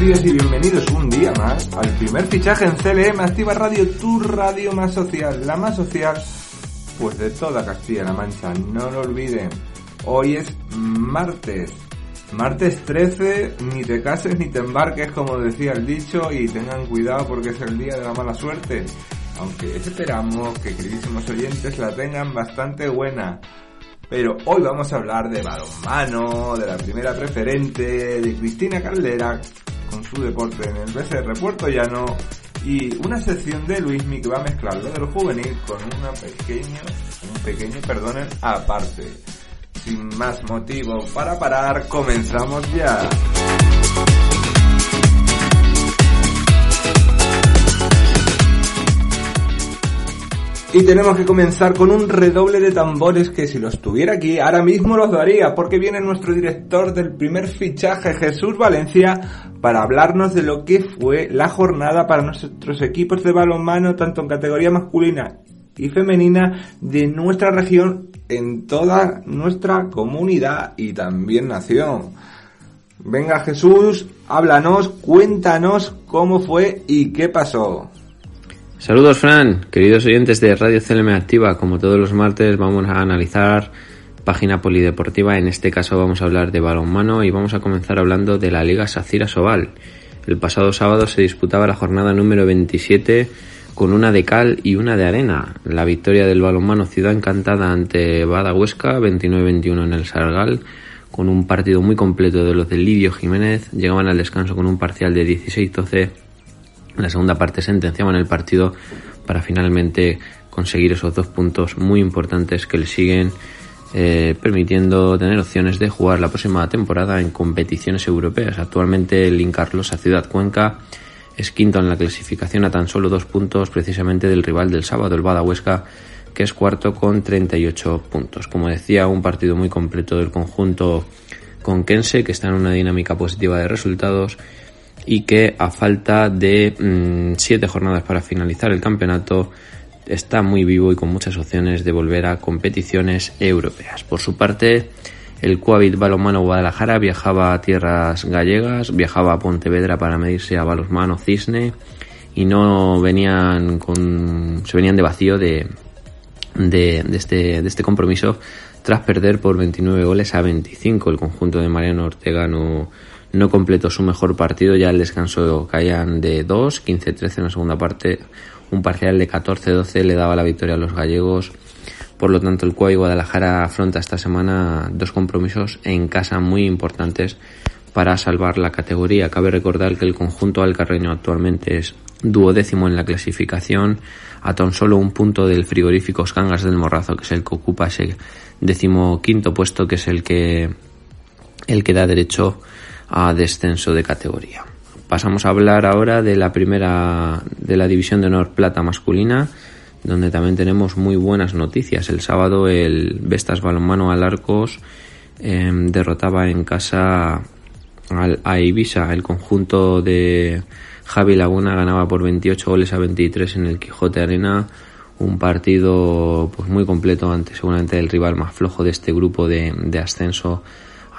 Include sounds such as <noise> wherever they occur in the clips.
días y bienvenidos un día más al primer fichaje en CLM Activa Radio, tu radio más social, la más social pues de toda Castilla-La Mancha, no lo olviden. Hoy es martes, martes 13, ni te cases ni te embarques como decía el dicho y tengan cuidado porque es el día de la mala suerte. Aunque esperamos que queridísimos oyentes la tengan bastante buena. Pero hoy vamos a hablar de balonmano, de la primera preferente, de Cristina Caldera con su deporte en el BCR Puerto Llano y una sección de Luismi que va a mezclar lo del juvenil con una pequeña, un pequeño, perdonen, aparte. Sin más motivo para parar, comenzamos ya. Y tenemos que comenzar con un redoble de tambores que si los tuviera aquí ahora mismo los daría porque viene nuestro director del primer fichaje Jesús Valencia para hablarnos de lo que fue la jornada para nuestros equipos de balonmano tanto en categoría masculina y femenina de nuestra región en toda nuestra comunidad y también nación. Venga Jesús, háblanos, cuéntanos cómo fue y qué pasó. Saludos Fran, queridos oyentes de Radio CLM Activa, como todos los martes vamos a analizar página polideportiva, en este caso vamos a hablar de balonmano y vamos a comenzar hablando de la Liga Sacira Sobal. El pasado sábado se disputaba la jornada número 27 con una de cal y una de arena. La victoria del balonmano Ciudad Encantada ante Bada Huesca 29-21 en el Sargal con un partido muy completo de los de Lidio Jiménez. Llegaban al descanso con un parcial de 16-12 en la segunda parte sentenciaban el partido para finalmente conseguir esos dos puntos muy importantes que le siguen eh, permitiendo tener opciones de jugar la próxima temporada en competiciones europeas. Actualmente el Incarlos a Ciudad Cuenca es quinto en la clasificación a tan solo dos puntos precisamente del rival del sábado, el Bada Huesca, que es cuarto con 38 puntos. Como decía, un partido muy completo del conjunto conquense que está en una dinámica positiva de resultados y que a falta de mm, siete jornadas para finalizar el campeonato está muy vivo y con muchas opciones de volver a competiciones europeas. Por su parte, el Coavit Balonmano Guadalajara viajaba a tierras gallegas, viajaba a Pontevedra para medirse a Balonmano Cisne y no venían con se venían de vacío de, de, de, este, de este compromiso tras perder por 29 goles a 25 el conjunto de Mariano Ortega no no completó su mejor partido, ya el descanso caían de 2, 15-13 en la segunda parte, un parcial de 14-12 le daba la victoria a los gallegos, por lo tanto el CUA Guadalajara afronta esta semana dos compromisos en casa muy importantes para salvar la categoría. Cabe recordar que el conjunto alcarreño actualmente es duodécimo en la clasificación, a tan solo un punto del frigorífico Cangas del Morrazo, que es el que ocupa ese decimoquinto puesto, que es el que el que da derecho a descenso de categoría. Pasamos a hablar ahora de la primera de la división de honor plata masculina, donde también tenemos muy buenas noticias. El sábado el Vestas Balonmano Alarcos eh, derrotaba en casa al, a Ibiza. El conjunto de Javi Laguna ganaba por 28 goles a 23 en el Quijote Arena. Un partido pues muy completo ante seguramente el rival más flojo de este grupo de ascenso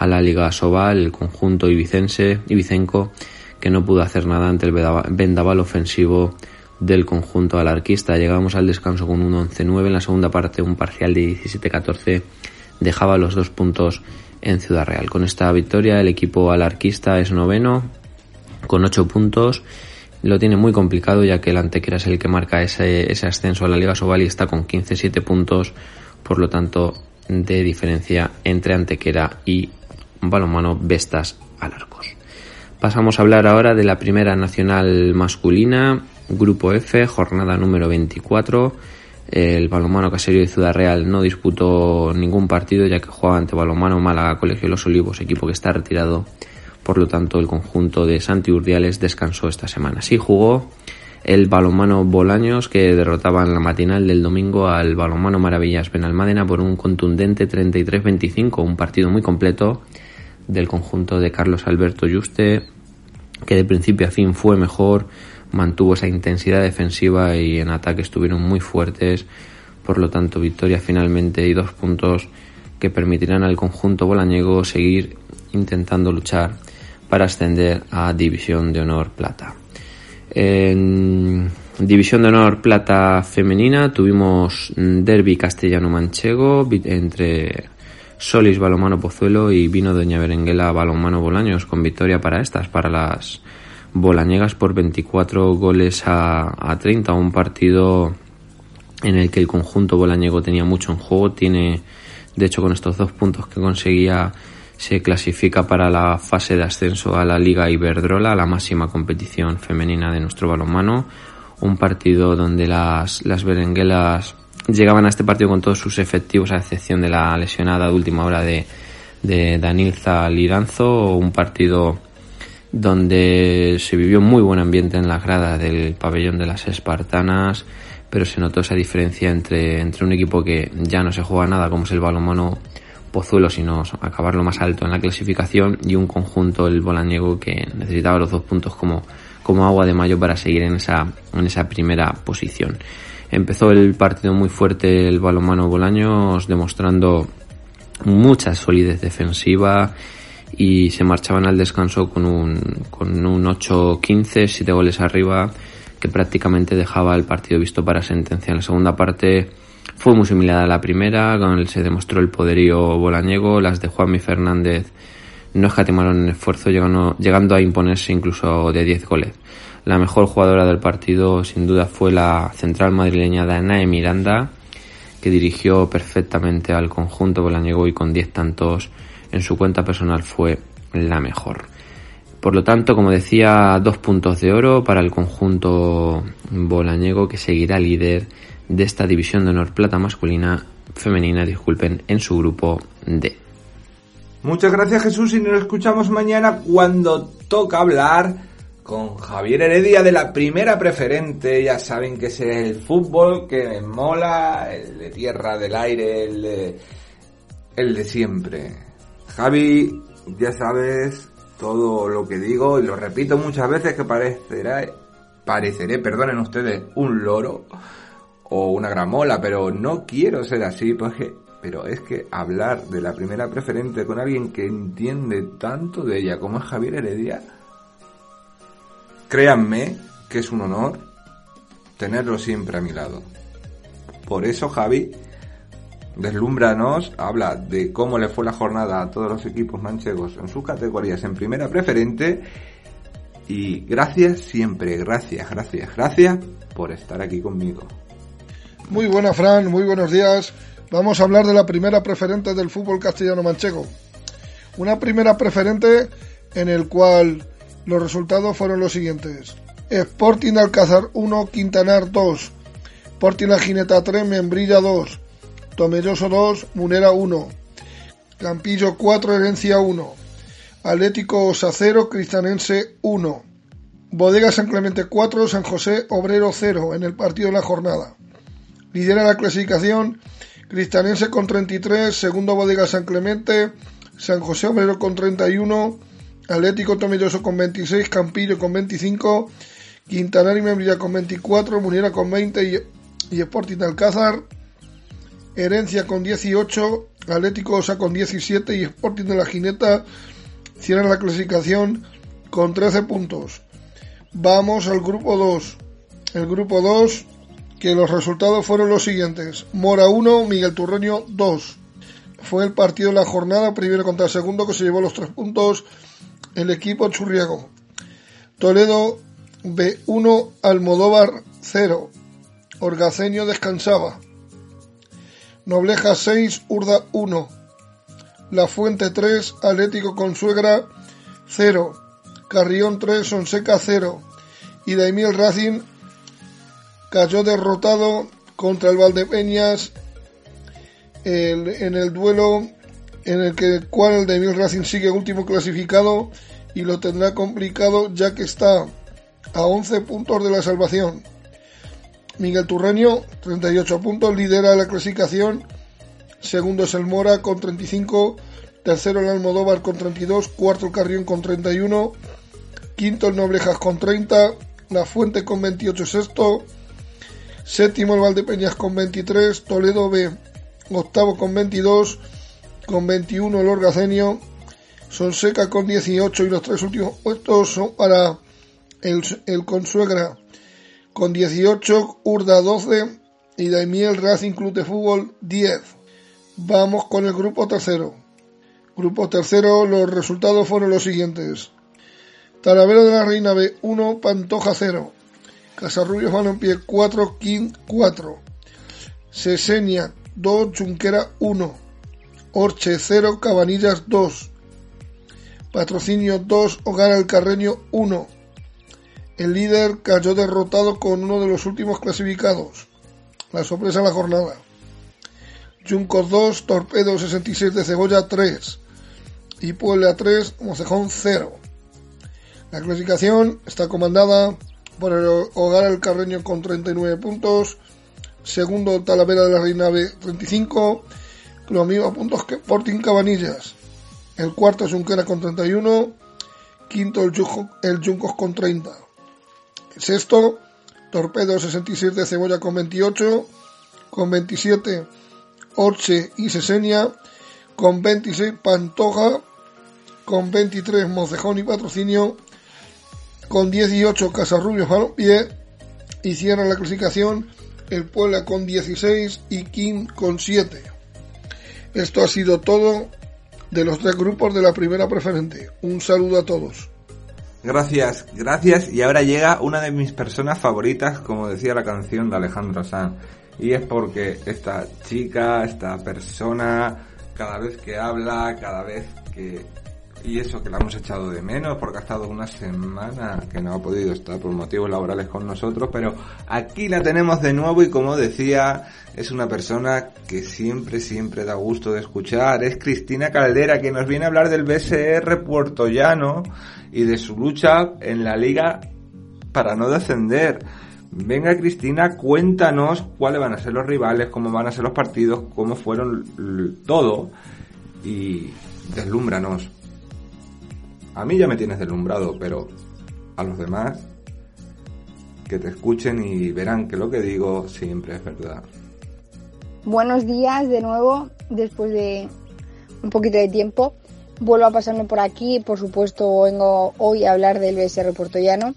a la Liga Sobal, el conjunto ibicense, ibicenco, que no pudo hacer nada ante el vendaval ofensivo del conjunto alarquista. Llegamos al descanso con un 11-9 en la segunda parte, un parcial de 17-14 dejaba los dos puntos en Ciudad Real. Con esta victoria el equipo alarquista es noveno con 8 puntos. Lo tiene muy complicado ya que el Antequera es el que marca ese, ese ascenso a la Liga Sobal y está con 15-7 puntos. Por lo tanto, de diferencia entre Antequera y balonmano Vestas Alarcos. Pasamos a hablar ahora de la primera nacional masculina, Grupo F, jornada número 24. El balonmano Caserio de Ciudad Real no disputó ningún partido ya que jugaba ante balonmano Málaga Colegio de los Olivos, equipo que está retirado. Por lo tanto, el conjunto de Santi Urdiales descansó esta semana. Sí jugó el balonmano Bolaños que derrotaba en la matinal del domingo al balonmano Maravillas Benalmádena por un contundente 33-25, un partido muy completo del conjunto de Carlos Alberto Juste, que de principio a fin fue mejor, mantuvo esa intensidad defensiva y en ataque estuvieron muy fuertes. Por lo tanto, victoria finalmente y dos puntos que permitirán al conjunto bolañego seguir intentando luchar para ascender a División de Honor Plata. En División de Honor Plata Femenina tuvimos Derby Castellano-Manchego entre Solis Balomano Pozuelo y Vino Doña Berenguela Balomano Bolaños con victoria para estas, para las bolañegas por 24 goles a, a 30, un partido en el que el conjunto bolañego tenía mucho en juego, tiene de hecho con estos dos puntos que conseguía se clasifica para la fase de ascenso a la Liga Iberdrola, la máxima competición femenina de nuestro balonmano, un partido donde las, las berenguelas llegaban a este partido con todos sus efectivos a excepción de la lesionada de última hora de, de Danilza Liranzo, un partido donde se vivió muy buen ambiente en la grada del pabellón de las Espartanas, pero se notó esa diferencia entre, entre un equipo que ya no se juega nada como es el balonmano Pozuelo, sino acabarlo más alto en la clasificación y un conjunto, el Bolañego, que necesitaba los dos puntos como, como agua de mayo para seguir en esa, en esa primera posición. Empezó el partido muy fuerte el balonmano Bolaños, demostrando mucha solidez defensiva y se marchaban al descanso con un, con un 8-15, 7 goles arriba, que prácticamente dejaba el partido visto para sentencia. En la segunda parte fue muy similar a la primera, con el se demostró el poderío bolañego, las de Juanmi Fernández no escatimaron en esfuerzo, llegando, llegando a imponerse incluso de 10 goles. La mejor jugadora del partido sin duda fue la central madrileña Danae Miranda, que dirigió perfectamente al conjunto bolañego y con 10 tantos en su cuenta personal fue la mejor. Por lo tanto, como decía, dos puntos de oro para el conjunto bolañego que seguirá líder de esta división de honor plata masculina, femenina, disculpen, en su grupo D. Muchas gracias Jesús y nos escuchamos mañana cuando toca hablar con Javier Heredia de la primera preferente. Ya saben que es el fútbol que me mola, el de tierra, del aire, el de, el de siempre. Javi, ya sabes todo lo que digo y lo repito muchas veces que parecerá, pareceré, perdonen ustedes, un loro o una gramola, pero no quiero ser así porque pero es que hablar de la primera preferente con alguien que entiende tanto de ella como es Javier Heredia, créanme que es un honor tenerlo siempre a mi lado. Por eso, Javi, deslumbranos, habla de cómo le fue la jornada a todos los equipos manchegos en sus categorías en primera preferente. Y gracias siempre, gracias, gracias, gracias por estar aquí conmigo. Muy buena, Fran, muy buenos días. Vamos a hablar de la primera preferente del fútbol castellano manchego. Una primera preferente en el cual los resultados fueron los siguientes. Sporting Alcázar 1, Quintanar 2, Sporting La Gineta 3, Membrilla 2, Tomelloso 2, Munera 1, Campillo 4, Herencia 1, Atlético Osa 0, Cristanense 1, Bodega San Clemente 4, San José Obrero 0 en el partido de la jornada. Lidera la clasificación Cristanense con 33, segundo Bodega San Clemente, San José Obrero con 31, Atlético Tomelloso con 26, Campillo con 25, Quintanar y Membrilla con 24, Muniera con 20 y, Sporting Alcázar, Herencia con 18, Atlético Osa con 17 y Sporting de la Jineta cierran la clasificación con 13 puntos. Vamos al grupo 2. El grupo 2, que los resultados fueron los siguientes. Mora 1, Miguel Turreño 2. Fue el partido de la jornada, primero contra el segundo, que se llevó los tres puntos el equipo churriago. Toledo B1, Almodóvar 0. Orgaceño descansaba. Nobleja 6, Urda 1. La Fuente 3, Atlético Consuegra 0. Carrión 3, Sonseca 0. Y Daimiel Racing cayó derrotado contra el Valdepeñas el, en el duelo en el que cual el Daimiel Racing sigue último clasificado y lo tendrá complicado ya que está a 11 puntos de la salvación. Miguel Turreño, 38 puntos, lidera la clasificación. Segundo es el Mora con 35. Tercero el Almodóvar con 32. Cuarto el Carrión con 31. Quinto el Noblejas con 30. La Fuente con 28 sexto. Séptimo el Valdepeñas con 23. Toledo B octavo con 22. Con 21 el Orgacenio. Sonseca con 18 y los tres últimos puestos son para el, el Consuegra con 18, Urda 12 y Daimiel Racing Club de Fútbol 10. Vamos con el grupo tercero. Grupo tercero, los resultados fueron los siguientes. Talavera de la Reina B 1, Pantoja 0. Casarrubios Balompié 4, King 4. Sesenia 2, Chunquera 1. Orche 0, Cabanillas 2. Patrocinio 2, Hogar al Carreño 1. El líder cayó derrotado con uno de los últimos clasificados. La sorpresa de la jornada. Juncos 2, Torpedo 66 de Cebolla 3 y Puebla 3, Mocejón 0. La clasificación está comandada por el Hogar El Carreño con 39 puntos, segundo Talavera de la Reina B 35, lo mismo a puntos que Porting Cabanillas. El cuarto es Junquera con 31, quinto el, el Juncos con 30. El sexto, Torpedo 67 de Cebolla con 28, con 27 Orche y Sesenia, con 26 Pantoja, con 23 Mocejón y Patrocinio, con 18 Casarrubios Balompié y cierra la clasificación el Puebla con 16 y King con 7. Esto ha sido todo de los tres grupos de la primera preferente. Un saludo a todos. Gracias, gracias. Y ahora llega una de mis personas favoritas, como decía la canción de Alejandro Sanz. Y es porque esta chica, esta persona, cada vez que habla, cada vez que y eso que la hemos echado de menos porque ha estado una semana que no ha podido estar por motivos laborales con nosotros, pero aquí la tenemos de nuevo y como decía, es una persona que siempre, siempre da gusto de escuchar. Es Cristina Caldera que nos viene a hablar del BSR Puerto Llano y de su lucha en la liga para no descender. Venga Cristina, cuéntanos cuáles van a ser los rivales, cómo van a ser los partidos, cómo fueron todo y deslúmbranos. A mí ya me tienes deslumbrado, pero a los demás que te escuchen y verán que lo que digo siempre es verdad. Buenos días de nuevo, después de un poquito de tiempo. Vuelvo a pasarme por aquí, por supuesto vengo hoy a hablar del BSR Puertollano.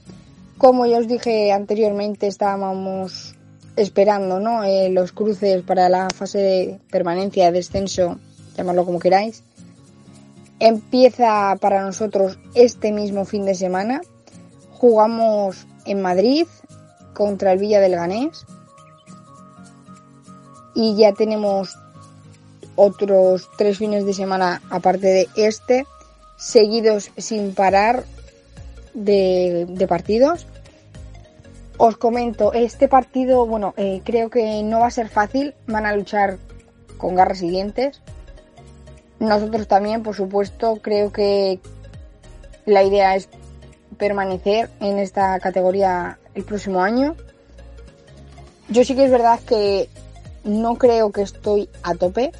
Como ya os dije anteriormente, estábamos esperando ¿no? Eh, los cruces para la fase de permanencia, de descenso, llamarlo como queráis empieza para nosotros este mismo fin de semana. Jugamos en Madrid contra el Villa del Ganés. Y ya tenemos otros tres fines de semana aparte de este, seguidos sin parar de, partidos. Os comento, este partido, bueno, eh, creo que no va a ser fácil, van a luchar con garras siguientes. Nosotros también, por supuesto, creo que la idea es permanecer en esta categoría el próximo año. Yo sí que es verdad que no creo que estoy a tope,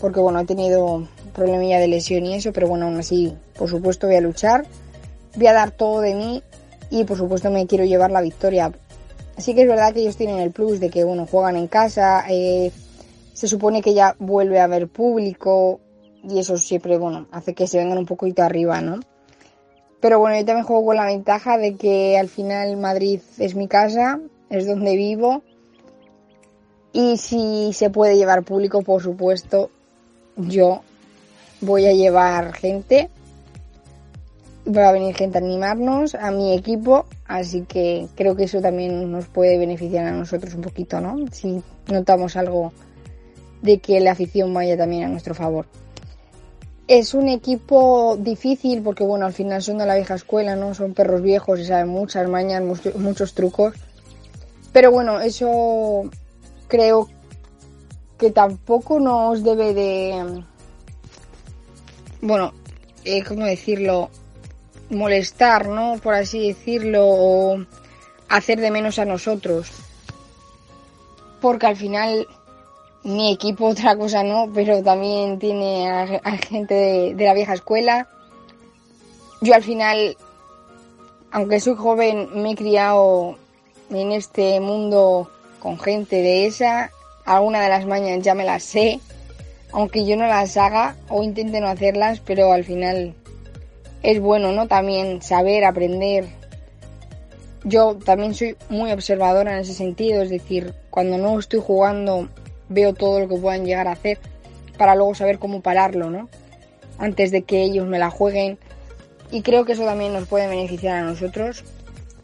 porque bueno, he tenido problemilla de lesión y eso, pero bueno, aún así, por supuesto, voy a luchar, voy a dar todo de mí y por supuesto me quiero llevar la victoria. Así que es verdad que ellos tienen el plus de que, bueno, juegan en casa, eh, se supone que ya vuelve a haber público, y eso siempre, bueno, hace que se vengan un poquito arriba, ¿no? Pero bueno, yo también juego con la ventaja de que al final Madrid es mi casa, es donde vivo. Y si se puede llevar público, por supuesto, yo voy a llevar gente. Va a venir gente a animarnos, a mi equipo. Así que creo que eso también nos puede beneficiar a nosotros un poquito, ¿no? Si notamos algo de que la afición vaya también a nuestro favor. Es un equipo difícil porque, bueno, al final son de la vieja escuela, ¿no? Son perros viejos y saben muchas mañas, muchos trucos. Pero bueno, eso creo que tampoco nos debe de, bueno, eh, ¿cómo decirlo? Molestar, ¿no? Por así decirlo, o hacer de menos a nosotros. Porque al final mi equipo <laughs> otra cosa no, pero también tiene a, gente de, la vieja escuela. Yo al final, aunque soy joven, me he criado en este mundo con gente de esa. Alguna de las mañanas ya me las sé, aunque yo no las haga o intente no hacerlas, pero al final es bueno, ¿no? También saber, aprender. Yo también soy muy observadora en ese sentido, es decir, cuando no estoy jugando veo todo lo que puedan llegar a hacer para luego saber cómo pararlo, ¿no? Antes de que ellos me la jueguen. Y creo que eso también nos puede beneficiar a nosotros.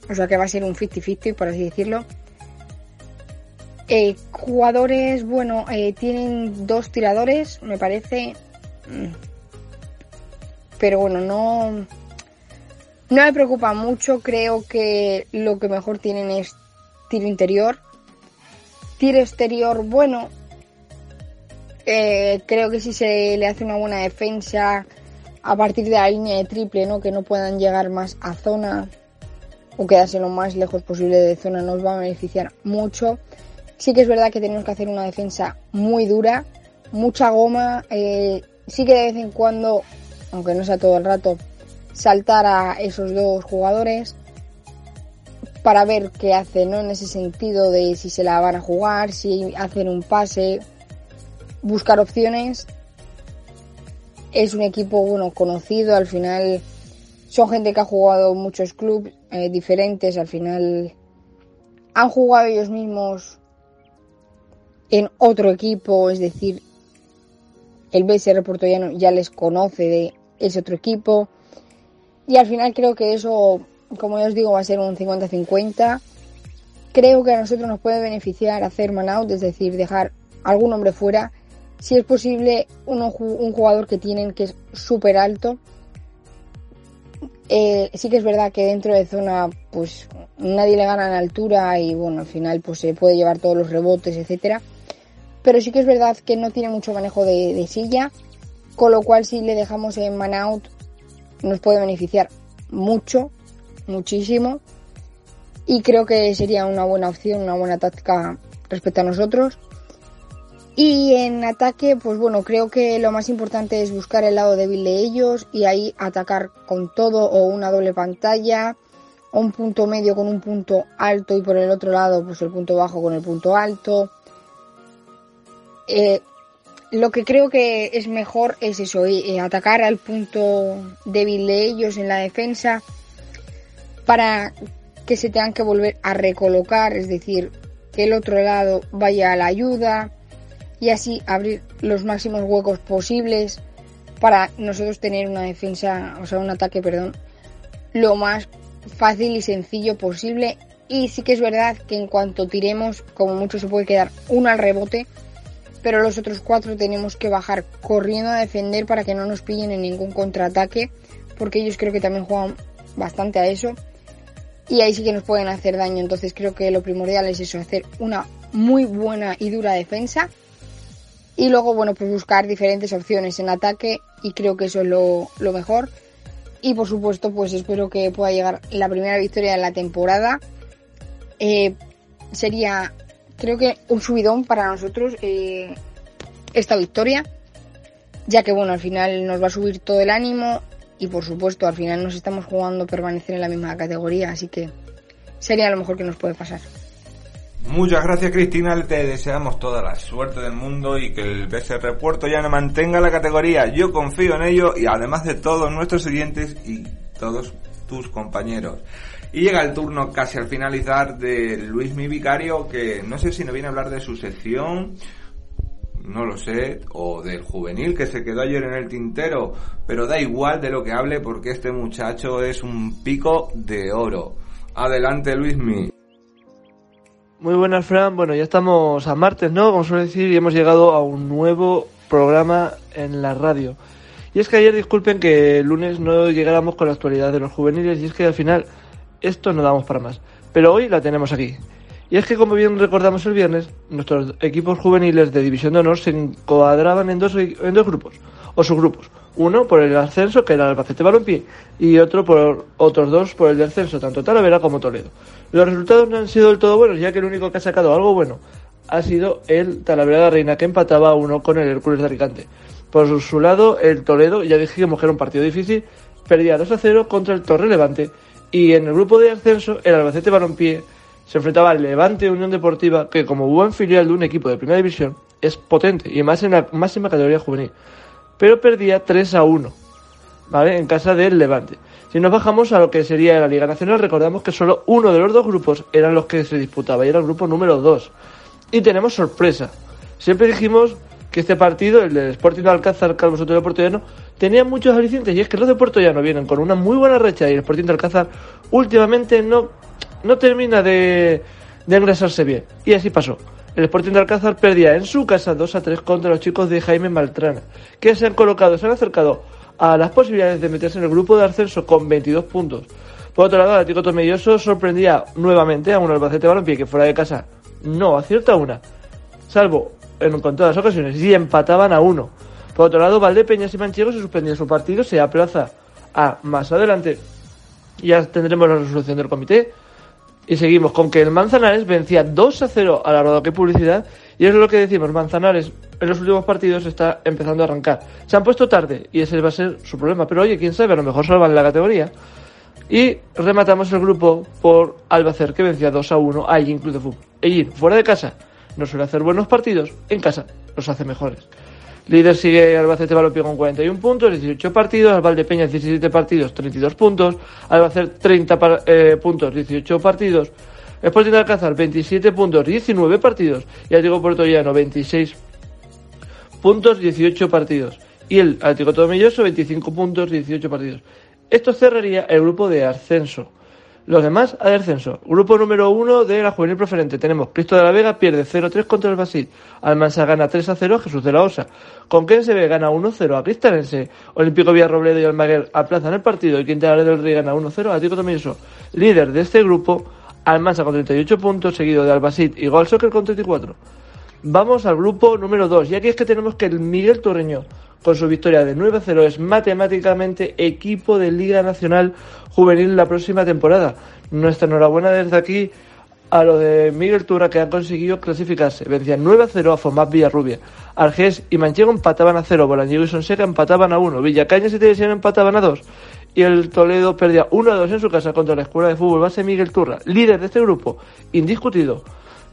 O sea que va a ser un 50-50, por así decirlo. Eh, jugadores, bueno, eh, tienen dos tiradores, me parece. Mm. Pero bueno, no, no me preocupa mucho. Creo que lo que mejor tienen es tiro interior. Tiro exterior, bueno. Eh, creo que si se le hace una buena defensa a partir de la línea de triple, ¿no? Que no puedan llegar más a zona o quedarse lo más lejos posible de zona nos va a beneficiar mucho. Sí que es verdad que tenemos que hacer una defensa muy dura, mucha goma. Eh, sí que de vez en cuando, aunque no sea todo el rato, saltar a esos dos jugadores para ver qué hacen, ¿no? En ese sentido de si se la van a jugar, si hacen un pase, buscar opciones. Es un equipo, bueno, conocido, al final son gente que ha jugado muchos clubes eh, diferentes, al final han jugado ellos mismos en otro equipo, es decir, el BSR Portollano ya les conoce de ese otro equipo. Y al final creo que eso, como ya os digo, va a ser un 50-50. Creo que a nosotros nos puede beneficiar hacer man out, es decir, dejar algún hombre fuera. Si es posible, un jugador que tienen que es súper alto. Eh, sí que es verdad que dentro de zona, pues nadie le gana en altura y bueno, al final pues se puede llevar todos los rebotes, etcétera pero sí que es verdad que no tiene mucho manejo de, silla, con lo cual si le dejamos en man out nos puede beneficiar mucho, muchísimo, y creo que sería una buena opción, una buena táctica respecto a nosotros. Y en ataque, pues bueno, creo que lo más importante es buscar el lado débil de ellos y ahí atacar con todo o una doble pantalla o un punto medio con un punto alto y por el otro lado pues el punto bajo con el punto alto eh, lo que creo que es mejor es eso, eh, atacar al punto débil de ellos en la defensa para que se tengan que volver a recolocar, es decir, que el otro lado vaya a la ayuda y así abrir los máximos huecos posibles para nosotros tener una defensa, o sea, un ataque, perdón, lo más fácil y sencillo posible. Y sí que es verdad que en cuanto tiremos, como mucho se puede quedar uno al rebote, pero los otros cuatro tenemos que bajar corriendo a defender para que no nos pillen en ningún contraataque, porque ellos creo que también juegan bastante a eso. Y ahí sí que nos pueden hacer daño. Entonces creo que lo primordial es eso, hacer una muy buena y dura defensa. Y luego, bueno, pues buscar diferentes opciones en ataque. Y creo que eso es lo, mejor. Y por supuesto, pues espero que pueda llegar la primera victoria de la temporada. Eh, sería creo que un subidón para nosotros eh, esta victoria, ya que bueno, al final nos va a subir todo el ánimo y por supuesto al final nos estamos jugando permanecer en la misma categoría, así que sería lo mejor que nos puede pasar. Muchas gracias Cristina, te deseamos toda la suerte del mundo y que el BSR Puerto ya no mantenga la categoría. Yo confío en ello y además de todos nuestros siguientes y todos tus compañeros. Y llega el turno casi al finalizar de Luis Mi Vicario, que no sé si nos viene a hablar de su sección, no lo sé, o del juvenil que se quedó ayer en el tintero, pero da igual de lo que hable porque este muchacho es un pico de oro. Adelante Luismi. Muy buenas, Fran. Bueno, ya estamos a martes, ¿no? Como suele decir, y hemos llegado a un nuevo programa en la radio. Y es que ayer disculpen que el lunes no llegáramos con la actualidad de los juveniles y es que al final esto no damos para más. Pero hoy la tenemos aquí. Y es que, como bien recordamos el viernes, nuestros equipos juveniles de División de Honor se encuadraban en dos, en dos grupos, o subgrupos. Uno por el ascenso, que era el Albacete Balompié, y otro por otros dos por el descenso, tanto Talavera como Toledo. Los resultados no han sido del todo buenos, ya que el único que ha sacado algo bueno ha sido el Talavera de Reina, que empataba a uno con el Hércules de Alicante. Por su lado, el Toledo, ya dijimos que era un partido difícil, perdía 2 a 0 contra el Torre Levante y en el grupo de ascenso, el Albacete Balompié se enfrentaba al Levante Unión Deportiva, que como buen filial de un equipo de primera división, es potente y más en la máxima categoría juvenil. Pero perdía 3 a 1. ¿vale? En casa del Levante. Si nos bajamos a lo que sería la Liga Nacional, recordamos que solo uno de los dos grupos eran los que se disputaba y era el grupo número 2. Y tenemos sorpresa. Siempre dijimos que este partido, el del Sporting de Alcázar, Calvo Sotelo Portollano, tenía muchos alicientes y es que los de Portollano vienen con una muy buena recha y el Sporting de Alcázar últimamente no, no termina de, de engrasarse bien. Y así pasó. El Sporting de Alcázar perdía en su casa 2 a 3 contra los chicos de Jaime Maltrana, que se han colocado, se han acercado a las posibilidades de meterse en el grupo de ascenso con 22 puntos. Por otro lado, el Atlético Tomelloso sorprendía nuevamente a un Albacete Balompié que fuera de casa no acierta una, salvo en contadas ocasiones, y empataban a uno. Por otro lado, Valdepeñas y Manchego se suspendían su partido, se aplaza a más adelante. Ya tendremos la resolución del comité. Y seguimos con que el Manzanares vencía 2 a 0 a la Rodoque Publicidad. Y es lo que decimos, Manzanares en los últimos partidos está empezando a arrancar. Se han puesto tarde y ese va a ser su problema. Pero oye, quién sabe, a lo mejor salvan la categoría. Y rematamos el grupo por Albacer, que vencía 2 a 1 a Ellín Club de Fútbol. Fuera de casa, no suele hacer buenos partidos, en casa los hace mejores. Líder sigue Albacete Balompié con 41 puntos, 18 partidos, Valdepeña 17 partidos, 32 puntos, Albacete 30 eh, puntos, 18 partidos, Sporting de Alcázar 27 puntos, 19 partidos y Atlético Puerto Llano 26 puntos, 18 partidos y el Atlético Tomelloso 25 puntos, 18 partidos. Esto cerraría el grupo de ascenso. Los demás a descenso. Grupo número 1 de la juvenil preferente. Tenemos Cristo de la Vega pierde 0-3 contra el Basil. Almansa gana 3-0 Jesús de la Osa. Conquense B gana 1-0 a Cristalense. Olímpico Villarrobledo y Almaguer aplazan el partido. Y Quinta del Rey gana 1-0 a Tico Tomelloso. Líder de este grupo, Almansa con 38 puntos, seguido de Albacete y Gol Soccer con 34. Vamos al grupo número 2. Y aquí es que tenemos que el Miguel Torreño con su victoria de 9-0 es matemáticamente equipo de Liga Nacional Juvenil la próxima temporada. Nuestra enhorabuena desde aquí a lo de Miguel Tura que han conseguido clasificarse. Vencían 9-0 a Fomás Villarrubia. Argés y Manchego empataban a 0, Bolañigo y Sonseca empataban a 1, Villacañas y Televisión empataban a 2 y el Toledo perdía 1-2 en su casa contra la Escuela de Fútbol Base Miguel Turra, líder de este grupo, indiscutido.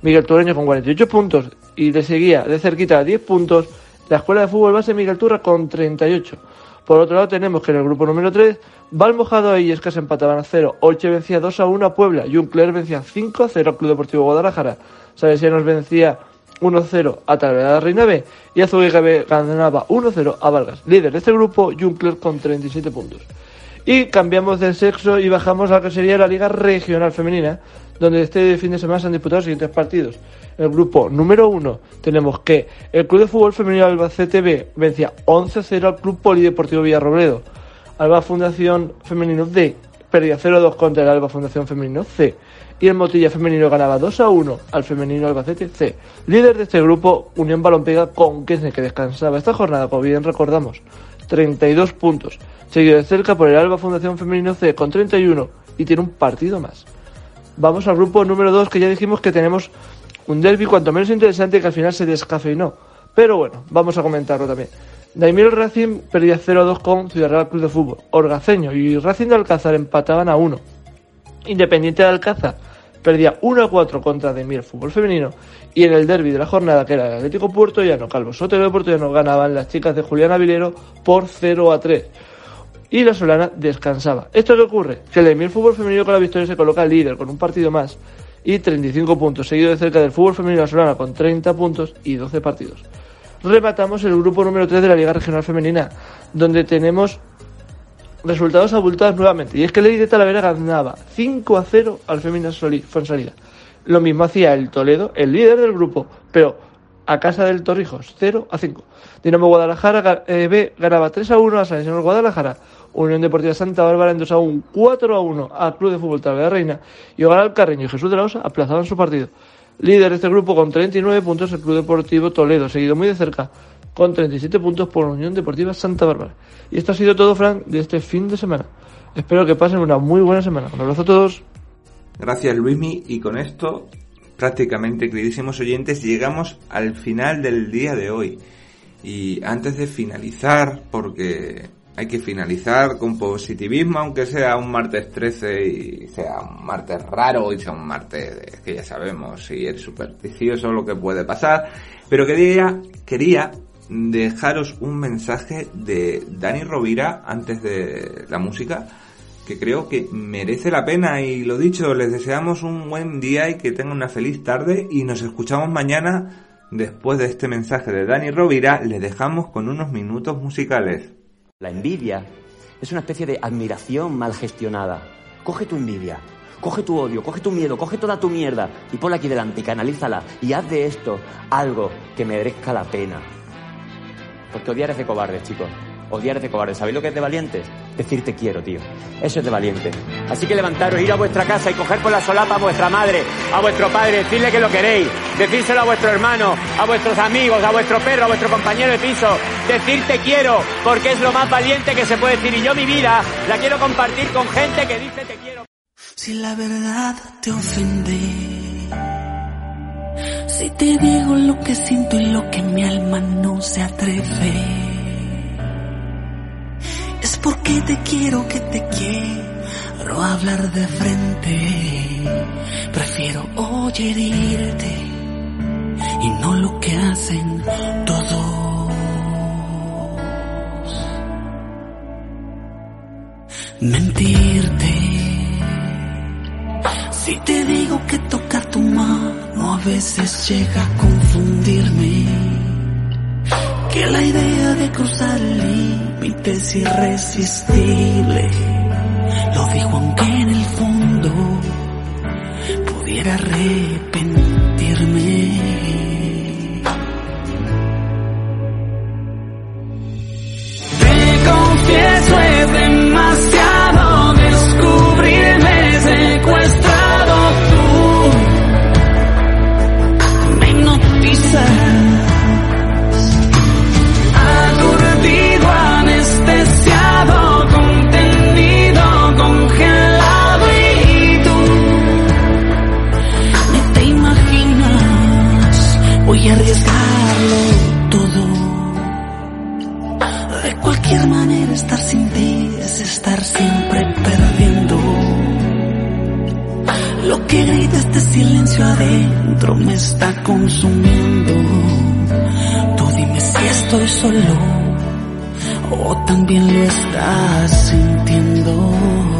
Miguel Tureño con 48 puntos y le seguía de cerquita a 10 puntos la Escuela de Fútbol Base Miguel Turra con 38. Por otro lado tenemos que en el grupo número 3, Valmojado y Escas empataban a 0, Olche vencía 2 a 1 a Puebla, Juncler vencía 5 a 0 al Club Deportivo Guadalajara, Salesianos vencía 1 a 0 a Talavera Reina B y Azubiega B ganaba 1 a 0 a Vargas. Líder de este grupo, Juncler con 37 puntos. Y cambiamos de sexo y bajamos a lo que sería la Liga Regional Femenina, donde este fin de semana se han disputado los siguientes partidos. El grupo número 1 tenemos que el Club de Fútbol Femenino Albacete B vencía 11-0 al Club Polideportivo Villarrobledo. Alba Fundación Femenino D perdía 0-2 contra el Alba Fundación Femenino C. Y el Motilla Femenino ganaba 2-1 al Femenino Albacete C. Líder de este grupo, Unión Balompega con que descansaba esta jornada, como bien recordamos, 32 puntos. Seguido de cerca por el Alba Fundación Femenino C con 31 y tiene un partido más. Vamos al grupo número 2 que ya dijimos que tenemos un derby cuanto menos interesante que al final se descafeinó. Pero bueno, vamos a comentarlo también. Daimiro Racing perdía 0-2 con Ciudad Real Club de Fútbol. Orgaceño y Racing de Alcázar empataban a 1. Independiente de Alcázar perdía 1-4 contra Daimir Fútbol Femenino. Y en el derby de la jornada, que era el Atlético Puerto Llano, Calvo Sotero de Puerto Llano, ganaban las chicas de Julián Avilero por 0-3 y la Solana descansaba. ¿Esto qué ocurre? Que el Daimir Fútbol Femenino con la victoria se coloca líder con un partido más y 35 puntos, seguido de cerca del fútbol femenino Solana con 30 puntos y 12 partidos. Rematamos el grupo número 3 de la Liga Regional Femenina, donde tenemos resultados abultados nuevamente. Y es que el de Talavera ganaba 5 a 0 al Femenino Fonsalida. Lo mismo hacía el Toledo, el líder del grupo, pero a casa del Torrijos, 0 a 5. Dinamo Guadalajara eh, B ganaba 3 a 1 a San Isidro Guadalajara. Unión Deportiva Santa Bárbara en 2 a 1, 4 a 1 al Club de Fútbol Talavera Reina y Hogar Carreño y Jesús de la Osa aplazaban su partido. Líder de este grupo con 39 puntos el Club Deportivo Toledo, seguido muy de cerca con 37 puntos por Unión Deportiva Santa Bárbara. Y esto ha sido todo, Frank, de este fin de semana. Espero que pasen una muy buena semana. Un abrazo a todos. Gracias, Luismi. Y con esto, prácticamente, queridísimos oyentes, llegamos al final del día de hoy. Y antes de finalizar, porque hay que finalizar con positivismo, aunque sea un martes 13 y sea un martes raro y sea un martes que ya sabemos si es supersticioso lo que puede pasar. Pero quería, quería dejaros un mensaje de Dani Rovira antes de la música que creo que merece la pena y lo dicho, les deseamos un buen día y que tengan una feliz tarde y nos escuchamos mañana después de este mensaje de Dani Rovira, les dejamos con unos minutos musicales. La envidia es una especie de admiración mal gestionada. Coge tu envidia, coge tu odio, coge tu miedo, coge toda tu mierda y ponla aquí delante y canalízala y haz de esto algo que merezca la pena. Porque odiar es de cobardes, chicos. Odiar de cobardes. ¿Sabéis lo que es de valientes? Decir te quiero, tío. Eso es de valiente. Así que levantaros, ir a vuestra casa y coger por la solapa a vuestra madre, a vuestro padre, decirle que lo queréis, decírselo a vuestro hermano, a vuestros amigos, a vuestro perro, a vuestro compañero de piso. Decir te quiero, porque es lo más valiente que se puede decir. Y yo mi vida la quiero compartir con gente que dice te quiero. Si la verdad te ofende, si te digo lo que siento y lo que mi alma no se atreve porque te quiero que te quiero hablar de frente. Prefiero oír y no lo que hacen todos. Mentirte. Si te digo que tocar tu mano a veces llega a confundirme que la idea de cruzar el límite es irresistible. Lo digo aunque en el fondo pudiera arrepentirme. De cualquier manera estar sin ti es estar siempre perdiendo. Lo que grita este silencio adentro me está consumiendo. Tú dime si estoy solo o también lo estás sintiendo.